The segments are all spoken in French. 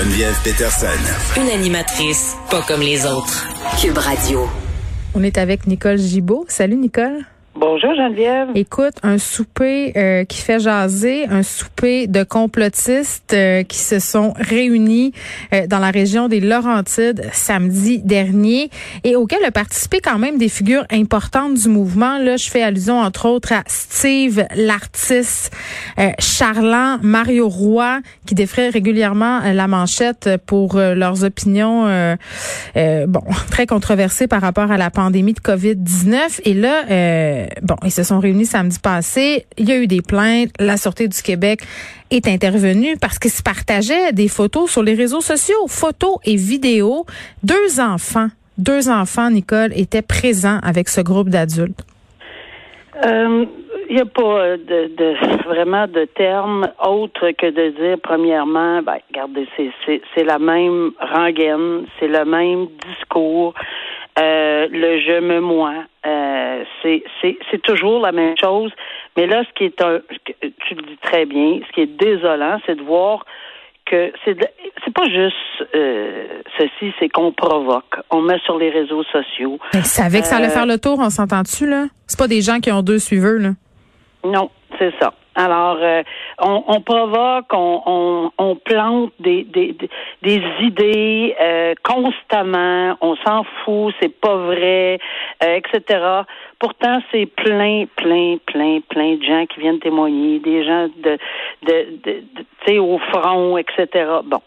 Geneviève Peterson. Une animatrice pas comme les autres. Cube Radio. On est avec Nicole Gibaud. Salut Nicole. Bonjour Geneviève. Écoute, un souper euh, qui fait jaser, un souper de complotistes euh, qui se sont réunis euh, dans la région des Laurentides samedi dernier et auquel a participé quand même des figures importantes du mouvement. Là, je fais allusion entre autres à Steve, l'artiste, Charland, Mario Roy, qui défraient régulièrement la manchette pour leurs opinions, bon, très controversées par rapport à la pandémie de COVID-19. Et là, euh, bon, ils se sont réunis samedi passé. Il y a eu des plaintes. La Sûreté du Québec est intervenue parce qu'ils se partageaient des photos sur les réseaux sociaux, photos et vidéos. Deux enfants, deux enfants, Nicole, étaient présents avec ce groupe d'adultes. Euh, il n'y a pas de, vraiment de terme autre que de dire, premièrement, ben, regardez, c'est la même rengaine, c'est le même discours. Euh, le je me moi, euh, c'est toujours la même chose. Mais là, ce qui est un, tu le dis très bien, ce qui est désolant, c'est de voir que c'est c'est pas juste euh, ceci, c'est qu'on provoque. On met sur les réseaux sociaux. Mais savait que ça allait faire le tour, on s'entend-tu là? C'est pas des gens qui ont deux suiveurs là. Non, c'est ça. Alors, euh, on, on, provoque, on, on, on plante des, des, des idées euh, constamment, on s'en fout, c'est pas vrai, euh, etc. Pourtant, c'est plein, plein, plein, plein de gens qui viennent témoigner, des gens de, de, de, tu sais, au front, etc. Bon,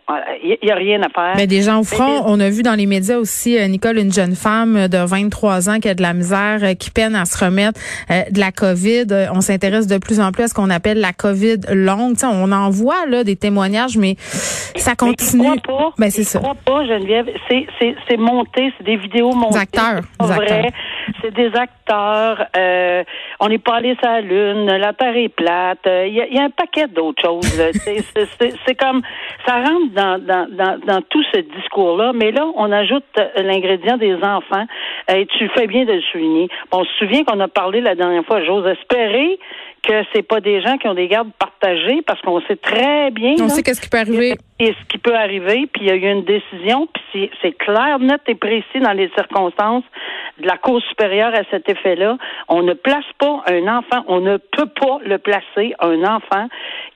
il y, a rien à faire. Mais des gens au front, on a vu dans les médias aussi, Nicole, une jeune femme de 23 ans qui a de la misère, qui peine à se remettre de la COVID. On s'intéresse de plus en plus à ce qu'on appelle la COVID longue. on en voit là des témoignages, mais ça continue. Mais pas. Ben, c'est ça. crois pas, Geneviève. C'est, c'est, c'est monté, c'est des vidéos montées. Des acteurs. C'est vrai. C'est des acteurs. Euh, on n'est pas allé sur la Lune. La Terre est plate. Il euh, y, y, a un paquet d'autres choses. c'est, c'est, c'est comme ça rentre dans, dans, dans, dans tout ce discours-là. Mais là, on ajoute euh, l'ingrédient des enfants. et tu fais bien de le souligner. on se souvient qu'on a parlé la dernière fois. J'ose espérer que c'est pas des gens qui ont des gardes partagées parce qu'on sait très bien. On sait qu'est-ce qui peut arriver. Ce qui peut arriver, puis il y a eu une décision, puis c'est clair, net et précis dans les circonstances de la Cour supérieure à cet effet-là. On ne place pas un enfant, on ne peut pas le placer, un enfant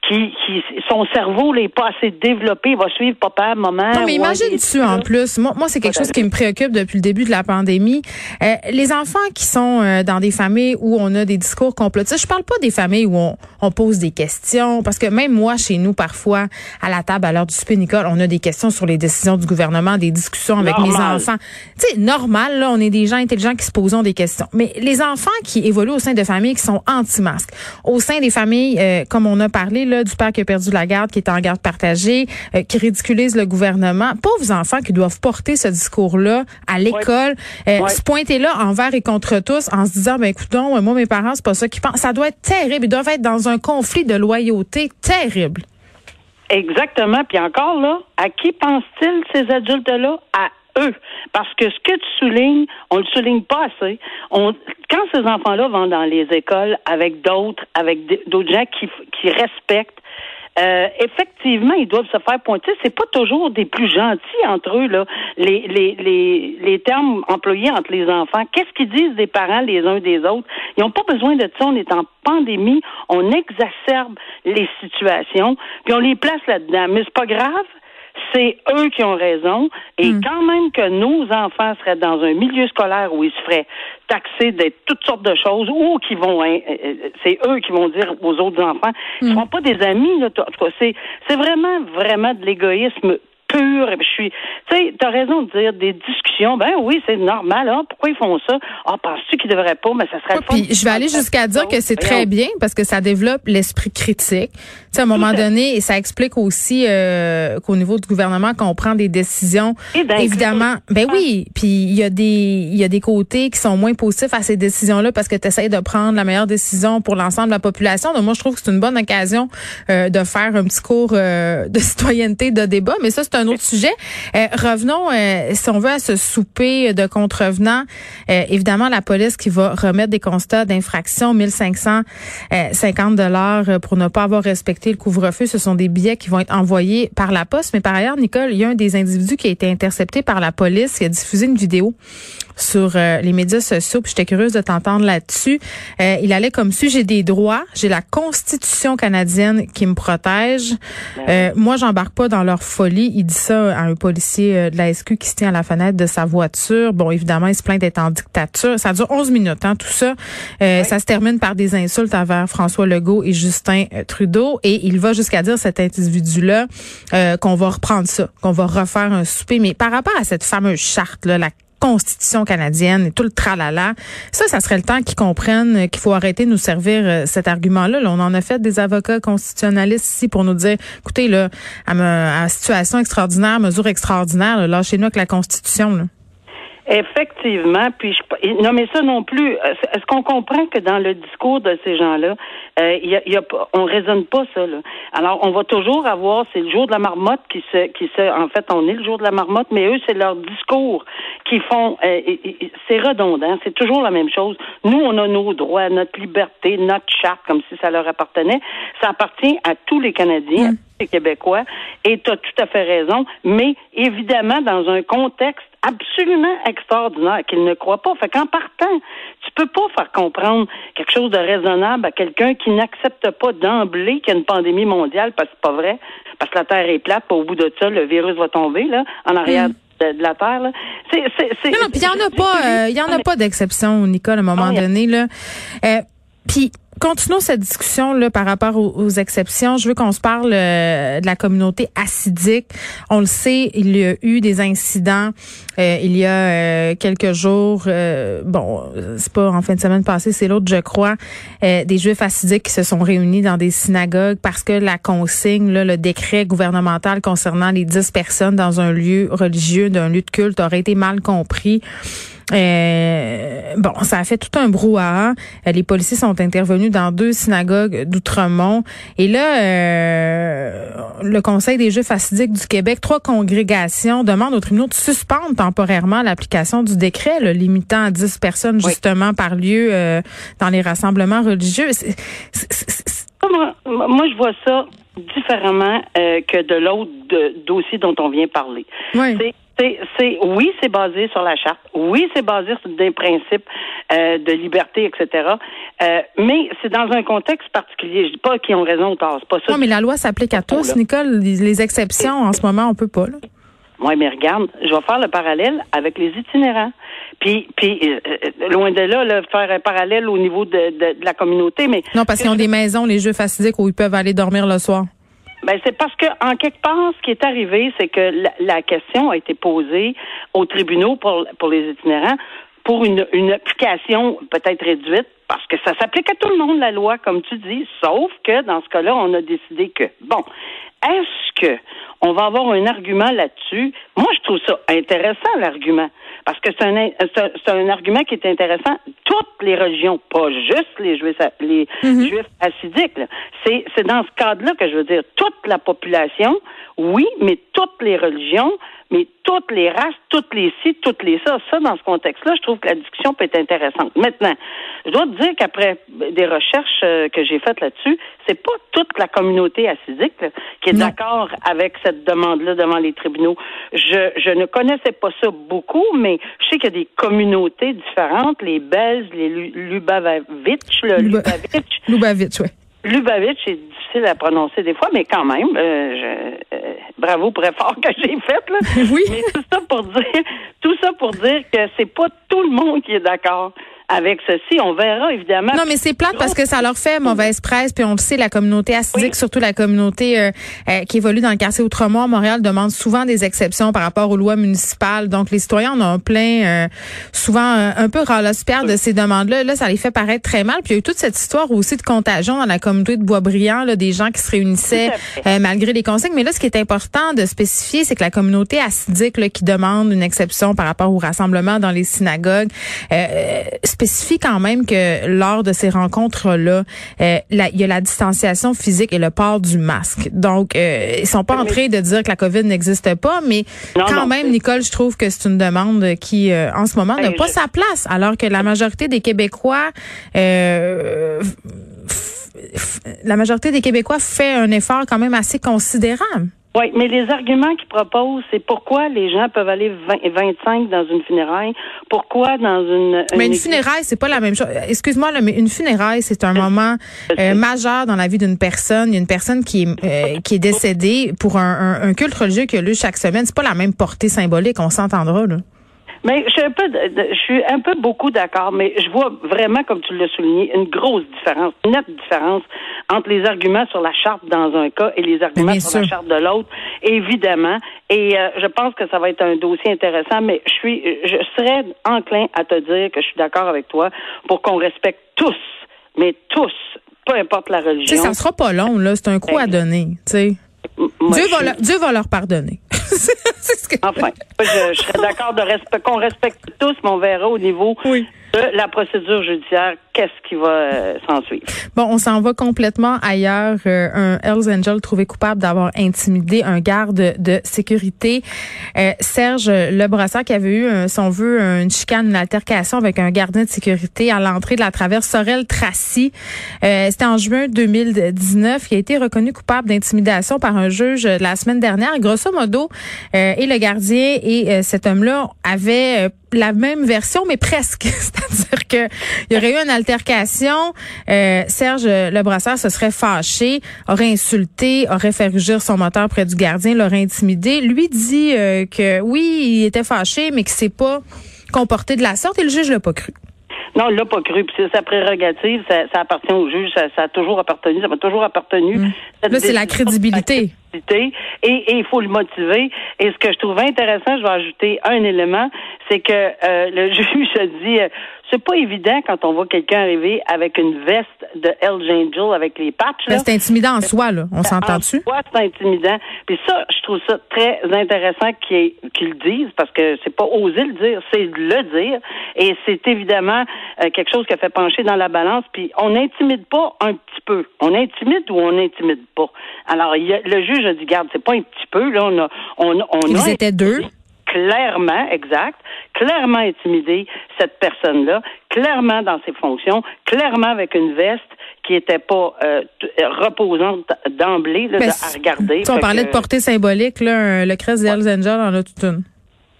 qui, qui son cerveau n'est pas assez développé, il va suivre papa, maman. Non, mais imagine-tu en plus, moi, moi c'est quelque chose qui me préoccupe depuis le début de la pandémie. Euh, les enfants qui sont euh, dans des familles où on a des discours complotistes, je parle pas des familles où on, on, pose des questions, parce que même moi, chez nous, parfois, à la table, à l'heure du souper, Nicole, on a des questions sur les décisions du gouvernement, des discussions avec mes enfants. Tu sais, normal, là, on est des gens intelligents qui se posent des questions. Mais les enfants qui évoluent au sein de familles qui sont anti-masques, au sein des familles, euh, comme on a parlé, là, du père qui a perdu la garde, qui est en garde partagée, euh, qui ridiculise le gouvernement. Pauvres enfants qui doivent porter ce discours-là à l'école, euh, se pointer là envers et contre tous en se disant, ben écoutons, moi mes parents, c'est pas ça qu'ils pensent. Ça doit être terrible. Ils doivent être dans un conflit de loyauté terrible. Exactement. Puis encore là, à qui pensent-ils ces adultes-là? À eux. Parce que ce que tu soulignes, on le souligne pas assez. On, quand ces enfants-là vont dans les écoles avec d'autres, avec d'autres gens qui, qui respectent, euh, effectivement, ils doivent se faire pointer. C'est pas toujours des plus gentils entre eux là. Les les les, les termes employés entre les enfants. Qu'est-ce qu'ils disent des parents les uns des autres? Ils n'ont pas besoin de ça. On est en pandémie. On exacerbe les situations, puis on les place là-dedans. Mais c'est pas grave c'est eux qui ont raison. Et hmm. quand même que nos enfants seraient dans un milieu scolaire où ils se feraient taxer d'être toutes sortes de choses, ou qui vont, hein, euh, euh, c'est eux qui vont dire aux autres enfants, ils ne hmm. seront pas des amis. Là, c'est, c'est vraiment, vraiment de l'égoïsme pur. Et puis je suis, tu sais, t'as raison de dire des discussions. Ben oui, c'est normal. Hein? Pourquoi ils font ça? Ah, penses-tu qu'ils devraient pas? Mais ça serait. Puis je vais aller jusqu'à dire que c'est très bien parce que ça développe l'esprit critique. Tu sais, à un moment donné, et ça explique aussi euh, qu'au niveau du gouvernement, quand on prend des décisions, Et d'inclure- évidemment, ben oui, puis il y a des il y a des côtés qui sont moins positifs à ces décisions-là parce que tu essaies de prendre la meilleure décision pour l'ensemble de la population. Donc moi, je trouve que c'est une bonne occasion euh, de faire un petit cours euh, de citoyenneté, de débat. Mais ça, c'est un autre sujet. Euh, revenons, euh, si on veut, à ce souper de contrevenants. Euh, évidemment, la police qui va remettre des constats d'infraction, 1550 dollars pour ne pas avoir respecté le couvre-feu. Ce sont des billets qui vont être envoyés par la poste. Mais par ailleurs, Nicole, il y a un des individus qui a été intercepté par la police qui a diffusé une vidéo sur euh, les médias sociaux. Puis j'étais curieuse de t'entendre là-dessus. Euh, il allait comme si j'ai des droits, j'ai la Constitution canadienne qui me protège. Euh, moi, j'embarque pas dans leur folie. Dit ça à un policier euh, de la SQ qui se tient à la fenêtre de sa voiture. Bon, évidemment, il se plaint d'être en dictature. Ça dure 11 minutes, hein, tout ça. Euh, Ça se termine par des insultes envers François Legault et Justin euh, Trudeau. Et il va jusqu'à dire, cet individu-là, euh, qu'on va reprendre ça, qu'on va refaire un souper. Mais par rapport à cette fameuse charte-là, la Constitution canadienne et tout le tralala. Ça, ça serait le temps qu'ils comprennent euh, qu'il faut arrêter de nous servir euh, cet argument-là. Là, on en a fait des avocats constitutionnalistes ici pour nous dire, écoutez, là, à, à situation extraordinaire, mesure extraordinaire, là, lâchez-nous avec la Constitution. Là. Effectivement, puis je, non mais ça non plus. Est-ce est-ce qu'on comprend que dans le discours de ces gens-là, euh, y a, y on raisonne pas ça là. Alors on va toujours avoir, c'est le jour de la marmotte qui se, qui se, en fait on est le jour de la marmotte, mais eux c'est leur discours qui font, euh, c'est redondant, c'est toujours la même chose. Nous on a nos droits, notre liberté, notre charte comme si ça leur appartenait. Ça appartient à tous les Canadiens. à tous les Québécois, et tu as tout à fait raison, mais évidemment dans un contexte absolument extraordinaire qu'ils ne croient pas. Fait qu'en partant, tu peux pas faire comprendre quelque chose de raisonnable à quelqu'un qui n'accepte pas d'emblée qu'il y a une pandémie mondiale parce que c'est pas vrai, parce que la Terre est plate, puis au bout de ça, le virus va tomber là, en arrière de, de la Terre. Là. C'est, c'est, c'est, Non, non, puis il y en a pas, euh, il y en a pas d'exception, Nicole, à un moment oui. donné là. Euh, puis continuons cette discussion là par rapport aux, exceptions. Je veux qu'on se parle euh, de la communauté acidique. On le sait, il y a eu des incidents euh, il y a euh, quelques jours. bon, c'est pas en fin de semaine passée, c'est l'autre, je crois. des Juifs acidiques qui se sont réunis dans des synagogues parce que la consigne, le décret gouvernemental concernant les 10 personnes dans un lieu religieux, d'un lieu de culte, aurait été mal compris. Euh, bon, ça a fait tout un brouhaha. Euh, Les policiers sont intervenus dans deux synagogues d'Outremont. Et là, euh, le Conseil des Juifs assidiques du Québec, trois congrégations demandent aux tribunaux de suspendre temporairement l'application du décret là, limitant à 10 personnes justement par lieu euh, dans les rassemblements religieux. Moi, moi, je vois ça différemment que de l'autre dossier dont on vient parler. C'est, oui, c'est basé sur la charte. Oui, c'est basé sur des principes euh, de liberté, etc. Euh, mais c'est dans un contexte particulier. Je dis pas qu'ils ont raison ou tort. C'est pas ça. Non, mais la loi s'applique à tous. Nicole. Les, les exceptions, en ce moment, on peut pas. Là. Oui, mais regarde, je vais faire le parallèle avec les itinérants. Puis, puis euh, euh, loin de là, là, faire un parallèle au niveau de, de, de la communauté, mais Non, parce qu'ils ont des maisons, les Juifs assidiques, où ils peuvent aller dormir le soir. Ben, c'est parce que, en quelque part, ce qui est arrivé, c'est que la, la question a été posée aux tribunaux pour, pour les itinérants pour une, une application peut-être réduite, parce que ça s'applique à tout le monde, la loi, comme tu dis, sauf que dans ce cas-là, on a décidé que, bon, est-ce que on va avoir un argument là-dessus? Moi, je trouve ça intéressant, l'argument. Parce que c'est un, c'est un, argument qui est intéressant. Toutes les religions, pas juste les juifs, les juifs assidiques. là. C'est, c'est dans ce cadre-là que je veux dire toute la population, oui, mais toutes les religions, mais toutes les races, toutes les ci, toutes les ça. Ça, dans ce contexte-là, je trouve que la discussion peut être intéressante. Maintenant, je dois te dire qu'après des recherches euh, que j'ai faites là-dessus, c'est pas toute la communauté assidique là, qui est d'accord avec cette demande-là devant les tribunaux. Je, je ne connaissais pas ça beaucoup, mais je sais qu'il y a des communautés différentes, les Belges, les Lu- Lubavitch, le Luba- Lubavitch. Lubavitch, oui. Lubavitch, c'est difficile à prononcer des fois, mais quand même, euh, je, euh, bravo pour l'effort que j'ai fait. Là. Oui. Mais tout ça pour dire, tout ça pour dire que c'est pas tout le monde qui est d'accord avec ceci. On verra, évidemment. Non, mais c'est plate parce que ça leur fait mauvaise presse. Puis on le sait, la communauté acidique, surtout la communauté euh, euh, qui évolue dans le quartier Outremont, Montréal, demande souvent des exceptions par rapport aux lois municipales. Donc, les citoyens en ont plein, euh, souvent un peu ras de ces demandes-là. Là, ça les fait paraître très mal. Puis il y a eu toute cette histoire aussi de contagion dans la communauté de Boisbriand, là, des gens qui se réunissaient malgré les consignes. Mais là, ce qui est important de spécifier, c'est que la communauté acidique là, qui demande une exception par rapport au rassemblement dans les synagogues, euh, spécifie quand même que lors de ces rencontres-là, euh, il y a la distanciation physique et le port du masque. Donc, euh, ils sont pas en train de dire que la COVID n'existe pas, mais quand même, Nicole, je trouve que c'est une demande qui, euh, en ce moment, n'a pas sa place, alors que la majorité des Québécois euh, la majorité des Québécois fait un effort quand même assez considérable. Oui, mais les arguments qu'ils proposent, c'est pourquoi les gens peuvent aller 20, 25 dans une funéraille, pourquoi dans une... mais une funéraille, c'est pas la même chose. Excuse-moi, mais une funéraille, c'est un moment euh, majeur dans la vie d'une personne. Il y a une personne qui est, euh, qui est décédée pour un, un, culte religieux qui a lieu chaque semaine. C'est pas la même portée symbolique, on s'entendra, là. Mais je suis un peu, je suis un peu beaucoup d'accord, mais je vois vraiment, comme tu l'as souligné, une grosse différence, une nette différence entre les arguments sur la charte dans un cas et les arguments sur la charte de l'autre, évidemment. Et euh, je pense que ça va être un dossier intéressant, mais je suis, je serais enclin à te dire que je suis d'accord avec toi pour qu'on respecte tous, mais tous, peu importe la religion. sais, ça sera pas long, là. C'est un coup à donner, tu sais. Dieu, va Dieu va leur pardonner. Enfin, je, je serais d'accord de respect, qu'on respecte tous, mais on verra au niveau oui. la procédure judiciaire, qu'est-ce qui va euh, s'en suivre. Bon, on s'en va complètement ailleurs. Euh, un Hells Angel trouvé coupable d'avoir intimidé un garde de sécurité. Euh, Serge Lebrasseur qui avait eu son vœu une chicane, une altercation avec un gardien de sécurité à l'entrée de la traverse Sorel-Tracy. C'était en juin 2019. Il a été reconnu coupable d'intimidation par un juge la semaine dernière. Grosso modo, et le gardien et cet homme-là avaient la même version, mais presque. C'est-à-dire que il y aurait eu une altercation. Euh, Serge Lebrasseur se serait fâché, aurait insulté, aurait fait rugir son moteur près du gardien, l'aurait intimidé. Lui dit euh, que oui, il était fâché, mais qu'il s'est pas comporté de la sorte et le juge l'a pas cru. Non, il l'a pas cru. Puis c'est sa prérogative, ça, appartient au juge, ça, a toujours appartenu, ça m'a toujours appartenu. Mmh. Là, c'est la crédibilité. Et, et il faut le motiver. Et ce que je trouve intéressant, je vais ajouter un élément, c'est que euh, le juge a dit euh, c'est pas évident quand on voit quelqu'un arriver avec une veste de Hells Angel avec les patchs. C'est intimidant en soi, là. On s'entend dessus? En soi, c'est intimidant. Puis ça, je trouve ça très intéressant qu'ils le disent parce que c'est pas oser le dire, c'est le dire. Et c'est évidemment euh, quelque chose qui a fait pencher dans la balance. Puis on n'intimide pas un petit peu. On intimide ou on n'intimide pas. Alors, le juge a dit, garde, c'est pas un petit peu, là. On a, on, on Ils étaient deux clairement, exact, clairement intimidé cette personne-là, clairement dans ses fonctions, clairement avec une veste qui était pas euh, reposante d'emblée à regarder. on parlait de portée symbolique, là, le crest des Hells Angels en a toute une.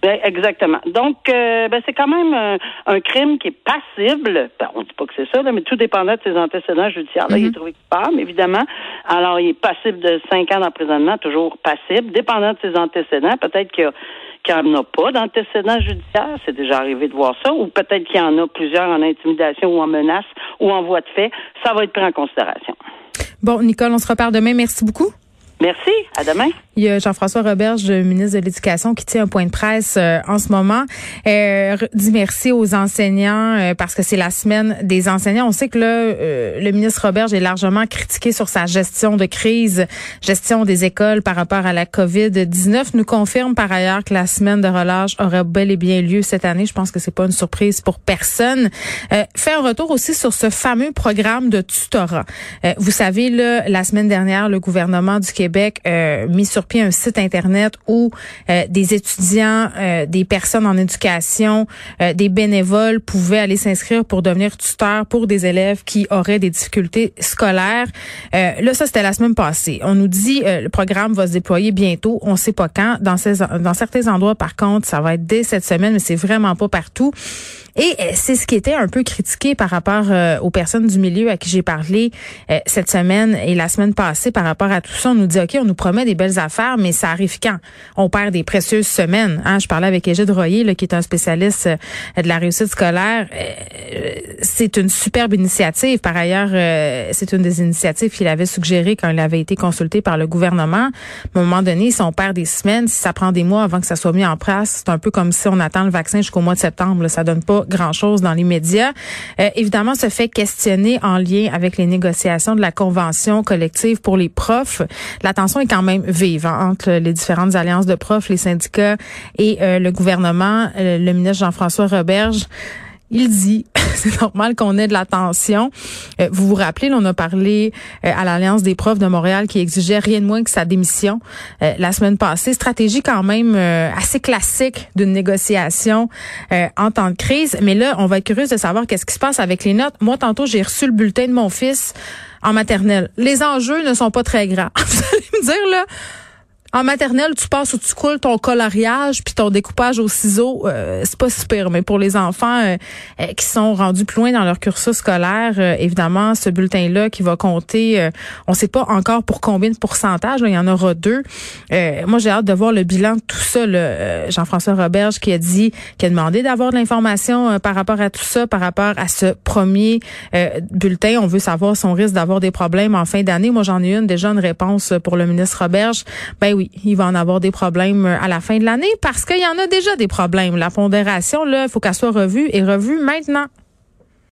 Ben, exactement. Donc, euh, ben, c'est quand même un, crime qui est passible. Ben, on dit pas que c'est ça, mais tout dépendant de ses antécédents judiciaires. Là, il est mm-hmm. trouvé coupable, évidemment. Alors, il est passible de cinq ans d'emprisonnement, toujours passible, dépendant de ses antécédents. Peut-être qu'il y a qu'il n'y en a pas d'antécédents judiciaires, c'est déjà arrivé de voir ça, ou peut-être qu'il y en a plusieurs en intimidation ou en menace ou en voie de fait, ça va être pris en considération. Bon, Nicole, on se repart demain. Merci beaucoup. Merci. À demain. Il y a Jean-François Roberge, ministre de l'Éducation, qui tient un point de presse euh, en ce moment. Euh, dit merci aux enseignants euh, parce que c'est la semaine des enseignants. On sait que là, euh, le ministre Roberge est largement critiqué sur sa gestion de crise, gestion des écoles par rapport à la COVID-19. Nous confirme par ailleurs que la semaine de relâche aura bel et bien lieu cette année. Je pense que c'est pas une surprise pour personne. fait un retour aussi sur ce fameux programme de tutorat. vous savez, là, la semaine dernière, le gouvernement du Québec mis sur un site internet où euh, des étudiants, euh, des personnes en éducation, euh, des bénévoles pouvaient aller s'inscrire pour devenir tuteurs pour des élèves qui auraient des difficultés scolaires. là, ça c'était la semaine passée. On nous dit le programme va se déployer bientôt. On sait pas quand. Dans, dans certains endroits, par contre, ça va être dès cette semaine, mais c'est vraiment pas partout. Et euh, c'est ce qui était un peu critiqué par rapport euh, aux personnes du milieu à qui j'ai parlé euh, cette semaine et la semaine passée par rapport à tout ça. On nous dit, OK, on nous promet des belles affaires, mais ça arrive quand? On perd des précieuses semaines. Hein? Je parlais avec Égide Royer, là, qui est un spécialiste euh, de la réussite scolaire. Euh, c'est une superbe initiative. Par ailleurs, euh, c'est une des initiatives qu'il avait suggérées quand il avait été consulté par le gouvernement. À un moment donné, si on perd des semaines, si ça prend des mois avant que ça soit mis en place, c'est un peu comme si on attend le vaccin jusqu'au mois de septembre. Là. Ça donne pas grand-chose dans l'immédiat. évidemment, se fait questionner en lien avec les négociations de la convention collective pour les profs. La tension est quand même vive hein, entre les différentes alliances de profs, les syndicats et le gouvernement. le ministre Jean-François Roberge il dit, c'est normal qu'on ait de l'attention. Euh, vous vous rappelez, on a parlé euh, à l'Alliance des profs de Montréal qui exigeait rien de moins que sa démission euh, la semaine passée. Stratégie quand même assez classique d'une négociation en temps de crise. Mais là, on va être curieux de savoir qu'est-ce qui se passe avec les notes. Moi, tantôt, j'ai reçu le bulletin de mon fils en maternelle. Les enjeux ne sont pas très grands. vous allez me dire, là, en maternelle, tu passes ou tu coules ton coloriage puis ton découpage au ciseau, euh, c'est pas super. Mais pour les enfants euh, euh, qui sont rendus plus loin dans leur cursus scolaire, évidemment, ce bulletin-là qui va compter, on sait pas encore pour combien de pourcentage. il y en aura deux. moi, j'ai hâte de voir le bilan de tout ça. Jean-François Roberge qui a dit, qui a demandé d'avoir de l'information par rapport à tout ça, par rapport à ce premier bulletin. On veut savoir si on risque d'avoir des problèmes en fin d'année. Moi, j'en ai une déjà une réponse pour le ministre Roberge. Ben oui, il va en avoir des problèmes euh, à la fin de l'année parce qu'il y en a déjà des problèmes. La pondération, là, il faut qu'elle soit revue et revue maintenant.